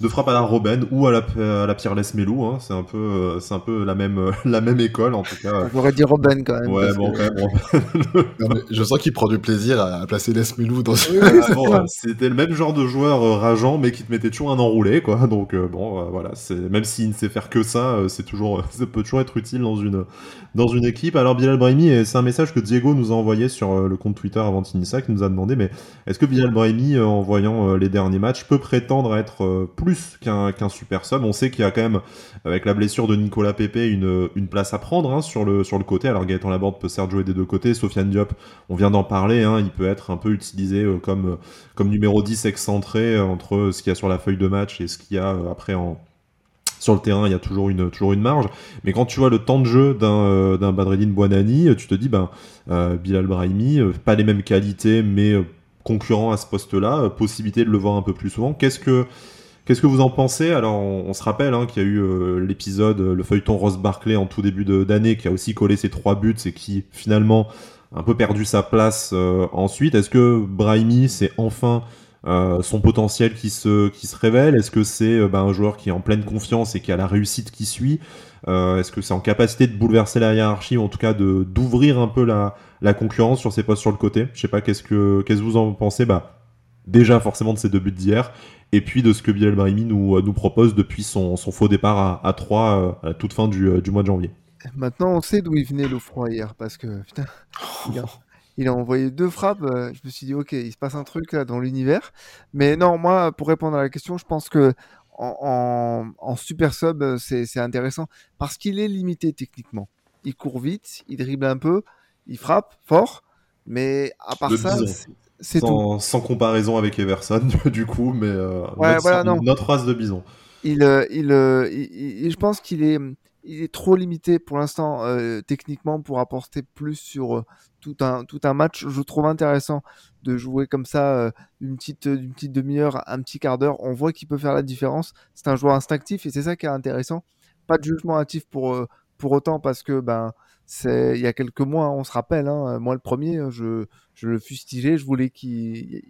deux frappes à la Robben ou à la, à la Pierre Lesmelou, hein, c'est un peu, c'est un peu la même, *laughs* la même école en tout cas. J'aurais dit Robben quand même. Ouais, bon, quand même. *laughs* je sens qu'il prend du plaisir à, placer Lesmelou dans. ce ah, C'était le même genre de joueur rageant, mais qui te mettait toujours un enroulé, quoi. Donc bon, voilà, c'est même s'il ne sait faire que ça, c'est toujours, ça peut toujours être utile dans une dans une équipe. Alors Bilal Brahimi, c'est un message que Diego nous a envoyé sur euh, le compte Twitter avant Tinissa, qui nous a demandé, mais est-ce que Bilal Brahimi, euh, en voyant euh, les derniers matchs, peut prétendre être plus qu'un super sub? On sait qu'il y a quand même, avec la blessure de Nicolas Pepe, une, place à prendre hein, sur, le, sur le côté. Alors Gaëtan Laborde peut certes jouer des deux côtés. Sofiane Diop, on vient d'en parler, hein, il peut être un peu utilisé comme, comme numéro 10 excentré entre ce qu'il y a sur la feuille de match et ce qu'il y a après en sur le terrain, il y a toujours une, toujours une marge. Mais quand tu vois le temps de jeu d'un euh, d'un Badreddin Buonani, tu te dis, ben, euh, Bilal Brahimi, euh, pas les mêmes qualités, mais concurrent à ce poste-là, possibilité de le voir un peu plus souvent. Qu'est-ce que, qu'est-ce que vous en pensez? Alors, on, se rappelle hein, qu'il y a eu l'épisode, le feuilleton Ross Barclay en tout début d'année, qui a aussi collé ses trois buts et qui finalement a un peu perdu sa place ensuite. Est-ce que Brahimi, c'est enfin euh, son potentiel qui se, qui se révèle Est-ce que c'est euh, bah, un joueur qui est en pleine confiance et qui a la réussite qui suit euh, Est-ce que c'est en capacité de bouleverser la hiérarchie ou en tout cas de d'ouvrir un peu la, la concurrence sur ses postes sur le côté? Je sais pas, qu'est-ce que, qu'est-ce que vous en pensez? Bah, Déjà forcément de ces deux buts d'hier et puis de ce que Bilal Brahimi nous, nous propose depuis son, son faux départ à, à 3 à la toute fin du, du mois de janvier. Maintenant, on sait d'où il venait le froid hier, parce que putain, il a envoyé deux frappes. Euh, je me suis dit, ok, il se passe un truc là dans l'univers. Mais non, moi, pour répondre à la question, je pense que en, super sub, euh, c'est intéressant parce qu'il est limité techniquement. Il court vite, il dribble un peu, il frappe fort, mais à part ça, c'est tout. Sans comparaison avec Everson, *laughs* du coup, mais euh, notre, race de bison. Il, il, je pense qu'il est, il est trop limité pour l'instant techniquement pour apporter plus sur tout un, tout un match. Je trouve intéressant de jouer comme ça euh, une petite, une petite demi-heure, un petit quart d'heure. On voit qu'il peut faire la différence. C'est un joueur instinctif et c'est ça qui est intéressant. Pas de jugement actif pour, euh, pour autant parce que ben, C'est il y a quelques mois, on se rappelle, hein, moi le premier, je, je le fustigeais, je voulais qu'il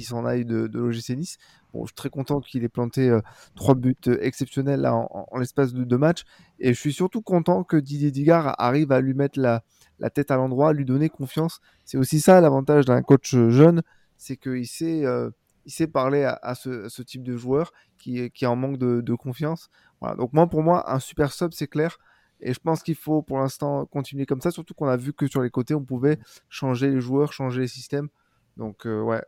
s'en aille de, l'OGC Nice. Bon, je suis très content qu'il ait planté euh, trois buts exceptionnels là, en, l'espace de deux matchs. Et je suis surtout content que Didier Digard arrive à lui mettre la, tête à l'endroit, lui donner confiance. C'est aussi ça l'avantage d'un coach jeune, c'est qu'il sait, euh, il sait parler à, ce, type de joueur qui, qui en manque de, de confiance. Voilà. Donc moi, pour moi, un super sub, c'est clair. Et je pense qu'il faut pour l'instant continuer comme ça, surtout qu'on a vu que sur les côtés, on pouvait changer les joueurs, changer les systèmes. Donc euh, ouais,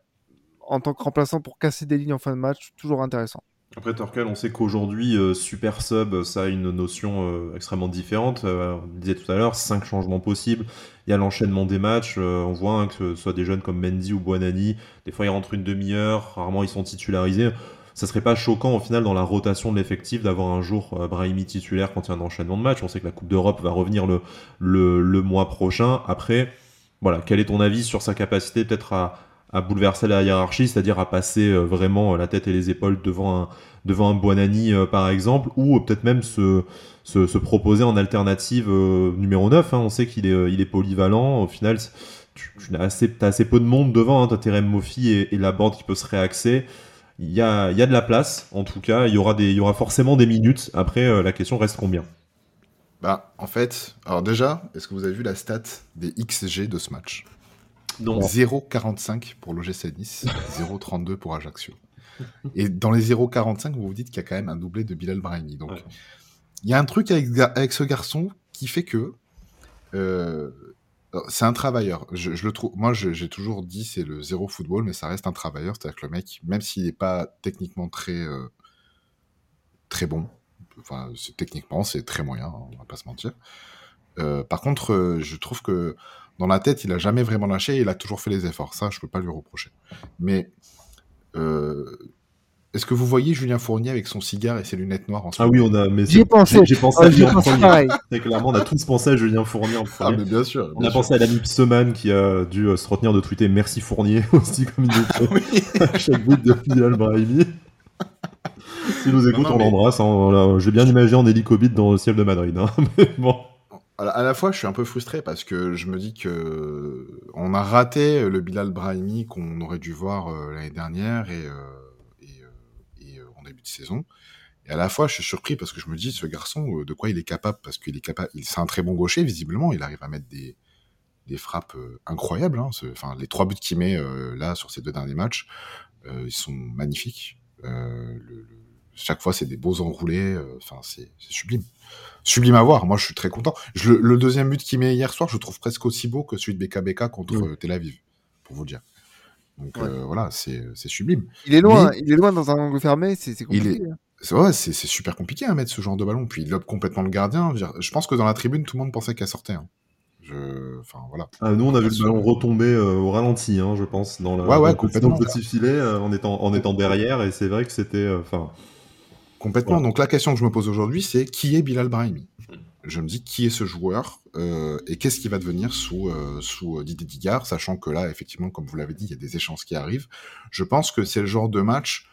en tant que remplaçant pour casser des lignes en fin de match, toujours intéressant. Après Torkel, on sait qu'aujourd'hui, euh, super sub, ça a une notion euh, extrêmement différente. Euh, on disait tout à l'heure, cinq changements possibles. Il y a l'enchaînement des matchs. Euh, on voit hein, que ce soit des jeunes comme Mendy ou Buonani, des fois ils rentrent une demi-heure, rarement ils sont titularisés ça serait pas choquant au final dans la rotation de l'effectif d'avoir un jour euh, Brahimi titulaire quand il y a un enchaînement de matchs. On sait que la Coupe d'Europe va revenir le, le, le, mois prochain. Après, voilà, quel est ton avis sur sa capacité peut-être à, à, bouleverser la hiérarchie, c'est-à-dire à passer euh, vraiment la tête et les épaules devant un, devant un Buonani euh, par exemple, ou peut-être même se, se, se, proposer en alternative euh, numéro 9. Hein. On sait qu'il est, il est polyvalent. Au final, tu, tu as, assez, as assez peu de monde devant. Hein. Tu as Terem et, et la bande qui peut se réaxer il y a, y a, de la place, en tout cas. Il y aura, des, il y aura forcément des minutes. Après, euh, la question reste combien bah, En fait, alors déjà, est-ce que vous avez vu la stat des XG de ce match? Non. 0,45 pour l'OGC Nice, 0,32 pour Ajaccio. Et dans les 0,45, vous vous dites qu'il y a quand même un doublé de Bilal Brahimi. Donc, ouais. il y a un truc avec, avec ce garçon qui fait que euh, c'est un travailleur. Je, le trouve. Moi, j'ai toujours dit c'est le zéro football, mais ça reste un travailleur. C'est-à-dire que le mec, même s'il n'est pas techniquement très euh, bon, enfin techniquement c'est très moyen, hein, on va pas se mentir. Euh, par contre, euh, je trouve que dans la tête, il a jamais vraiment lâché. Et il a toujours fait les efforts. Ça, je peux pas lui reprocher. Mais est-ce que vous voyez Julien Fournier avec son cigare et ses lunettes noires en ce Ah oui, on a. Mais J'y ai pensé. J'ai pensé Oh, à Julien Fournier. *laughs* Très clairement, on a tous pensé à Julien Fournier en Ah, premier. mais bien sûr. On a sûr. pensé à l'ami Pseman qui a dû euh, se retenir de tweeter merci Fournier *laughs* aussi comme il le *laughs* à chaque bout de Bilal Brahimi. S'il nous écoute, Non, non, on mais- l'embrasse. hein. J'ai bien imagé en hélicobite dans le ciel de Madrid. hein. Mais bon. À la- à la fois, je suis un peu frustré parce que je me dis que on a raté le Bilal Brahimi qu'on aurait dû voir euh, l'année dernière et, euh, et, euh, et, euh, en début de saison. Et à la fois, je suis surpris parce que je me dis, ce garçon, euh, de quoi il est capable? Parce qu'il est capable, c'est un très bon gaucher, visiblement. Il arrive à mettre des, des frappes euh, incroyables. Hein. Ce- Enfin, les trois buts qu'il met euh, là sur ces deux derniers matchs, euh, ils sont magnifiques. Le- le- chaque fois, c'est des beaux enroulés. Enfin, c'est sublime sublime à voir. Moi, je suis très content. Je, le, le deuxième but qu'il met hier soir, je trouve presque aussi beau que celui de BKBK contre Oui. Tel Aviv, pour vous le dire. Donc Ouais. euh, voilà, c'est sublime. Il est loin, il est loin dans un angle fermé, c'est compliqué. hein. C'est ouais, super compliqué à mettre ce genre de ballon. Puis il lobe complètement le gardien. Je pense que dans la tribune, tout le monde pensait qu'elle sortait. hein. Je... Enfin voilà. Ah, nous, on a vu le ballon retomber euh, au ralenti, hein, je pense, dans le, Ouais, ouais, dans le petit- complètement. petit filet, euh, en, étant, en étant derrière. Et c'est vrai que c'était. euh, Complètement. Voilà. Donc la question que je me pose aujourd'hui, c'est qui est Bilal Brahimi? Je me dis qui est ce joueur euh, et qu'est-ce qui va devenir sous, euh, sous euh, Didier Digard, sachant que là, effectivement, comme vous l'avez dit, il y a des échanges qui arrivent. Je pense que c'est le genre de match,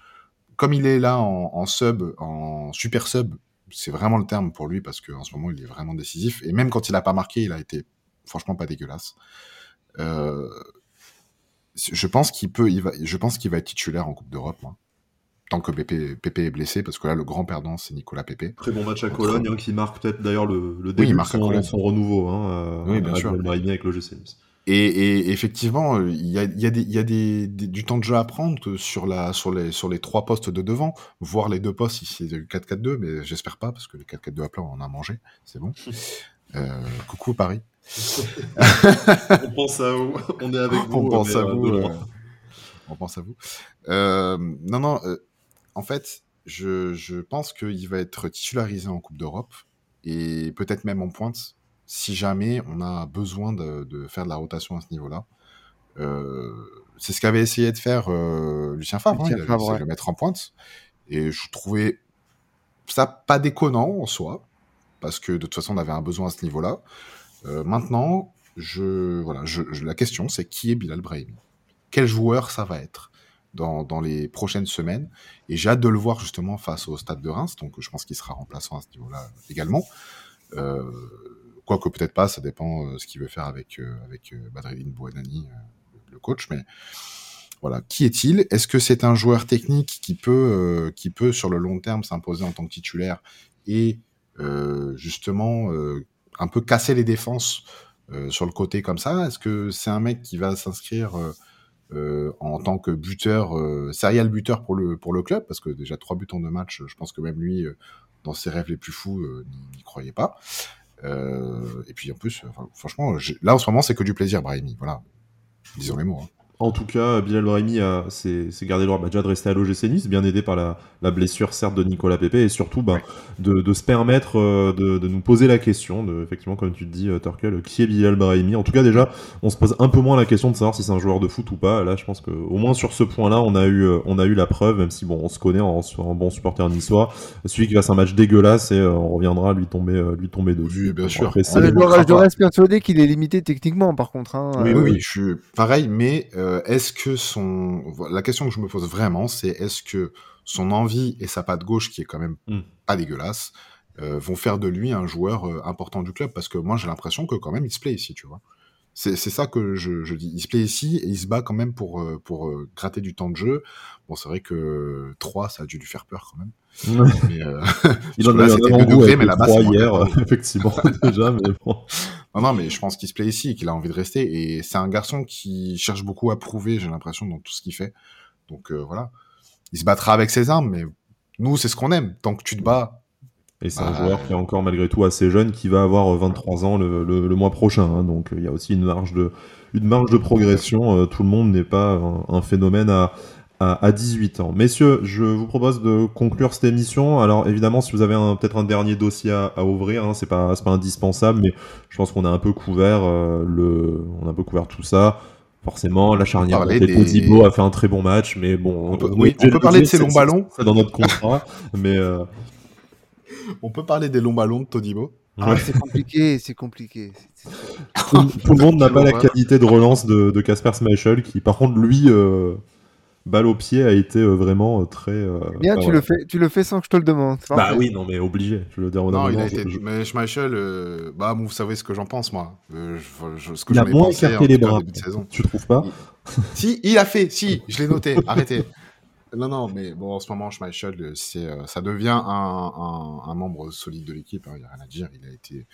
comme il est là en, sub, en super sub, c'est vraiment le terme pour lui parce qu'en ce moment, il est vraiment décisif. Et même quand il n'a pas marqué, il a été franchement pas dégueulasse. Je pense qu'il peut, il va, je pense qu'il va être titulaire en Coupe d'Europe. Tant que Pépé, Pépé est blessé, parce que là, le grand perdant, c'est Nicolas Pépé. très bon match à Cologne, hein, qui marque peut-être d'ailleurs le, le début de son, son renouveau. Hein, euh, Oui, bien sûr. Brahimi avec le GC. Et, et effectivement, euh, il y a, y a, des, y a des, des- du temps de jeu à prendre sur, la, sur, les, sur les trois postes de devant, voire les deux postes si c'est du 4-4-2, mais j'espère pas, parce que les 4-4-2 à plat, on en a mangé, c'est bon. *laughs* Euh, coucou Paris. *laughs* on pense à vous, on est avec *laughs* vous. on pense à euh, vous. euh, on pense à vous. Euh, non, non, euh, en fait, je, je pense qu'il va être titularisé en Coupe d'Europe et peut-être même en pointe si jamais on a besoin de, de faire de la rotation à ce niveau-là. Euh, c'est ce qu'avait essayé de faire euh, Lucien Favre. hein, Lucien il ouais. de le mettre en pointe. Et je trouvais ça pas déconnant en soi, parce que de toute façon, on avait un besoin à ce niveau-là. Euh, maintenant, je, voilà, je, je- la question, c'est qui est Bilal Brahimi? Quel joueur ça va être? Dans, les prochaines semaines. Et j'ai hâte de le voir justement face au Stade de Reims, donc je pense qu'il sera remplaçant à ce niveau-là également. Euh, quoique peut-être pas, ça dépend ce qu'il veut faire avec avec Badrevin Bouanani, le coach, mais voilà, qui est-il? Est-ce que c'est un joueur technique qui peut, qui peut sur le long terme s'imposer en tant que titulaire et justement un peu casser les défenses sur le côté comme ça? Est-ce que c'est un mec qui va s'inscrire euh, en tant que buteur, euh, serial buteur pour le, pour le club, parce que déjà trois buts en deux matchs, je pense que même lui, euh, dans ses rêves les plus fous, n'y croyait pas. et puis en plus, franchement, là en ce moment, c'est que du plaisir, Brahimi. Voilà, disons les mots. Hein. En tout cas, Bilal Brahimi s'est gardé le droit bah, déjà de rester à l'OGC Nice, bien aidé par la, blessure certes de Nicolas Pepe, et surtout bah, de, se permettre euh, de, nous poser la question, de, effectivement, comme tu te dis, euh, Turkel, qui est Bilal Brahimi? En tout cas, déjà, on se pose un peu moins la question de savoir si c'est un joueur de foot ou pas. Là, je pense qu'au moins sur ce point-là, on, a eu, euh, on a eu la preuve, même si bon, on se connaît en, en bon supporter niçois. Celui qui fasse un match dégueulasse, et on reviendra lui tomber, lui tomber dessus. bien sûr. Ah, je reste persuadé qu'il est limité techniquement, par contre. Hein. Oui, oui, je suis pareil, mais est-ce que la question que je me pose vraiment, c'est est-ce que son envie et sa patte gauche, qui est quand même hmm. pas dégueulasse, euh, vont faire de lui un joueur euh, important du club? Parce que moi, j'ai l'impression que quand même, il se plaît ici, tu vois. C'est ça que je, dis. Il se plaît ici et il se bat quand même pour, euh, pour gratter du temps de jeu. Bon, c'est vrai que 3, ça a dû lui faire peur quand même. *laughs* il en a eu un mais là-bas, hier, *laughs* effectivement, *laughs* déjà, mais bon. Non, non, mais je pense qu'il se plaît ici, qu'il a envie de rester. Et c'est un garçon qui cherche beaucoup à prouver, j'ai l'impression, dans tout ce qu'il fait. Donc euh, voilà. Il se battra avec ses armes, mais nous, c'est ce qu'on aime. Tant que tu te bats. Et c'est un bah, joueur qui est encore malgré tout assez jeune, qui va avoir 23 ans le, le, mois prochain. Hein. donc il y a aussi une marge de, une marge de progression. Euh, tout le monde n'est pas un phénomène à, à, 18 ans. Messieurs, je vous propose de conclure cette émission. Alors évidemment, si vous avez peut-être un dernier dossier à, ouvrir, hein, c'est pas, pas indispensable, mais je pense qu'on a un peu couvert euh, le, on a un peu couvert tout ça. Forcément, la charnière de des... a fait un très bon match, mais bon, on peut, oui, on peut parler de ces longs ballons. C'est dans notre contrat, mais euh, *laughs* on peut parler des longs ballons de Todibo. Ah, c'est compliqué, c'est compliqué. Tout, le monde n'a pas la qualité de relance de Casper Schmeichel, qui par contre lui euh, balle au pied a été euh, vraiment euh, très. Euh, Bien, tu, le fais, tu le fais sans que je te le demande. Bah oui, non, mais obligé. Je le dire Non, il a été. Mais Schmeichel, bah, vous savez ce que j'en pense, moi. ce que il a moins écarté les bras. Tu trouves pas Si, il a fait. Si, je l'ai noté. *laughs* Arrêtez. Non, non, mais bon, en ce moment, Schmeichel, c'est, ça devient un, un, membre solide de l'équipe. Il hein, n'y a rien à dire. Il a été,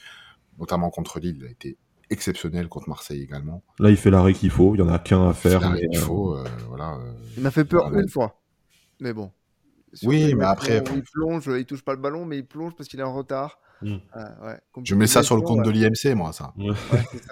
notamment contre Lille, il a été exceptionnel contre Marseille également. Là, il fait l'arrêt qu'il faut, il y en a qu'un à faire. Faut, euh, voilà. Euh, il m'a fait peur une fois, mais bon. oui, mais après. Il plonge, il touche pas le ballon, mais il plonge parce qu'il est en retard. Ouais, je mets ça sur le compte de l'IMC, moi, ça. Ouais, c'est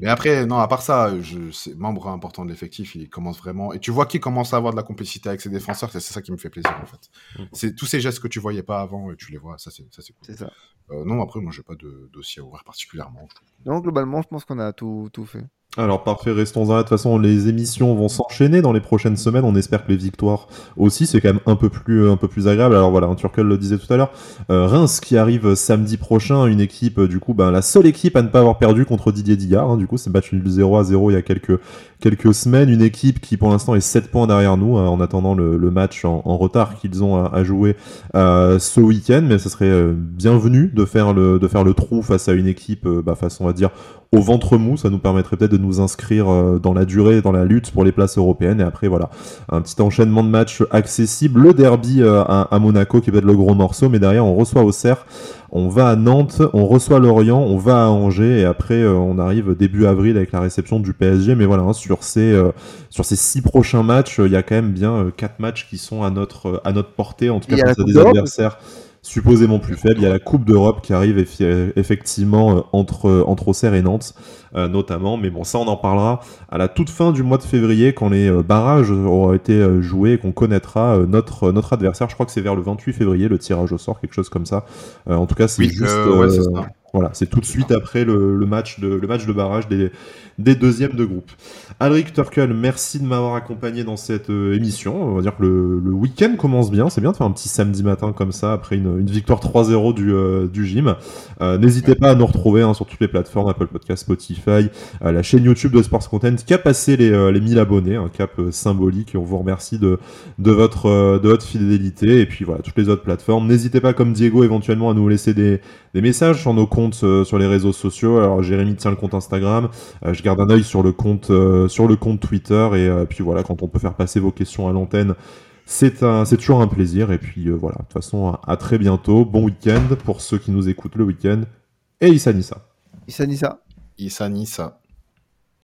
Mais après, non, à part ça, je, c'est membre important de l'effectif, il commence vraiment. Et tu vois qu'il commence à avoir de la complicité avec ses défenseurs, c'est ça qui me fait plaisir en fait. Mm. C'est tous ces gestes que tu voyais pas avant, et tu les vois, ça c'est ça c'est cool. C'est ça. Euh, non, après, moi j'ai pas de dossier à ouvrir particulièrement. Non, globalement, je pense qu'on a tout, tout fait. Alors parfait, restons là. De toute façon, les émissions vont s'enchaîner dans les prochaines semaines. On espère que les victoires aussi, c'est quand même un peu plus, un peu plus agréable. Alors voilà, Turkel le disait tout à l'heure. Euh, Reims qui arrive samedi prochain, une équipe, du coup, ben, la seule équipe à ne pas avoir perdu contre Didier Digard. Hein. du coup, c'est battu 0 à 0 il y a quelques, quelques semaines. Une équipe qui pour l'instant est 7 points derrière nous, hein, en attendant le, match en, retard qu'ils ont à, jouer euh, ce week-end. Mais ce serait euh, bienvenu de faire le, trou face à une équipe, bah, face, on va dire, au ventre mou. Ça nous permettrait peut-être de nous inscrire euh, dans la durée, dans la lutte pour les places européennes. Et après, voilà, un petit enchaînement de matchs accessible. Le derby euh, à, Monaco qui va être le gros morceau, mais derrière, on reçoit Auxerre. On va à Nantes, on reçoit Lorient, on va à Angers et après euh, on arrive début avril avec la réception du PSG. Mais voilà, hein, sur ces sur ces six prochains matchs, il y a quand même bien quatre matchs qui sont à notre à notre portée, en tout cas face à des adversaires supposément plus faible. Il y a la Coupe d'Europe qui arrive effectivement euh, entre, euh, entre Auxerre et Nantes, euh, notamment. Mais bon, ça, on en parlera à la toute fin du mois de février, quand les barrages auront été joués et qu'on connaîtra notre, notre adversaire. Je crois que c'est vers le 28 février, le tirage au sort, quelque chose comme ça. en tout cas, c'est juste. Voilà, c'est tout de suite après le, match de, le match de barrage des, des deuxièmes de groupe. Alric Turkel, merci de m'avoir accompagné dans cette euh, émission. On va dire que le, week-end commence bien. C'est bien de faire un petit samedi matin comme ça après une, victoire 3-0 du, euh, du gym. Euh, n'hésitez pas à nous retrouver hein, sur toutes les plateformes Apple Podcast, Spotify, la chaîne YouTube de Sports Content qui a passé les, les 1000 abonnés, un cap symbolique. Et on vous remercie de, de, votre, de votre fidélité. Et puis voilà, toutes les autres plateformes. N'hésitez pas, comme Diego, éventuellement à nous laisser des, des messages sur nos comptes compte sur les réseaux sociaux. Alors Jérémy tient le compte Instagram, garde un œil sur le compte sur le compte Twitter et puis voilà, quand on peut faire passer vos questions à l'antenne, c'est toujours un plaisir. Et puis voilà, de toute façon, à, très bientôt. Bon week-end pour ceux qui nous écoutent le week-end. Et Issa Nissa. Issa Nissa. Issa Nissa.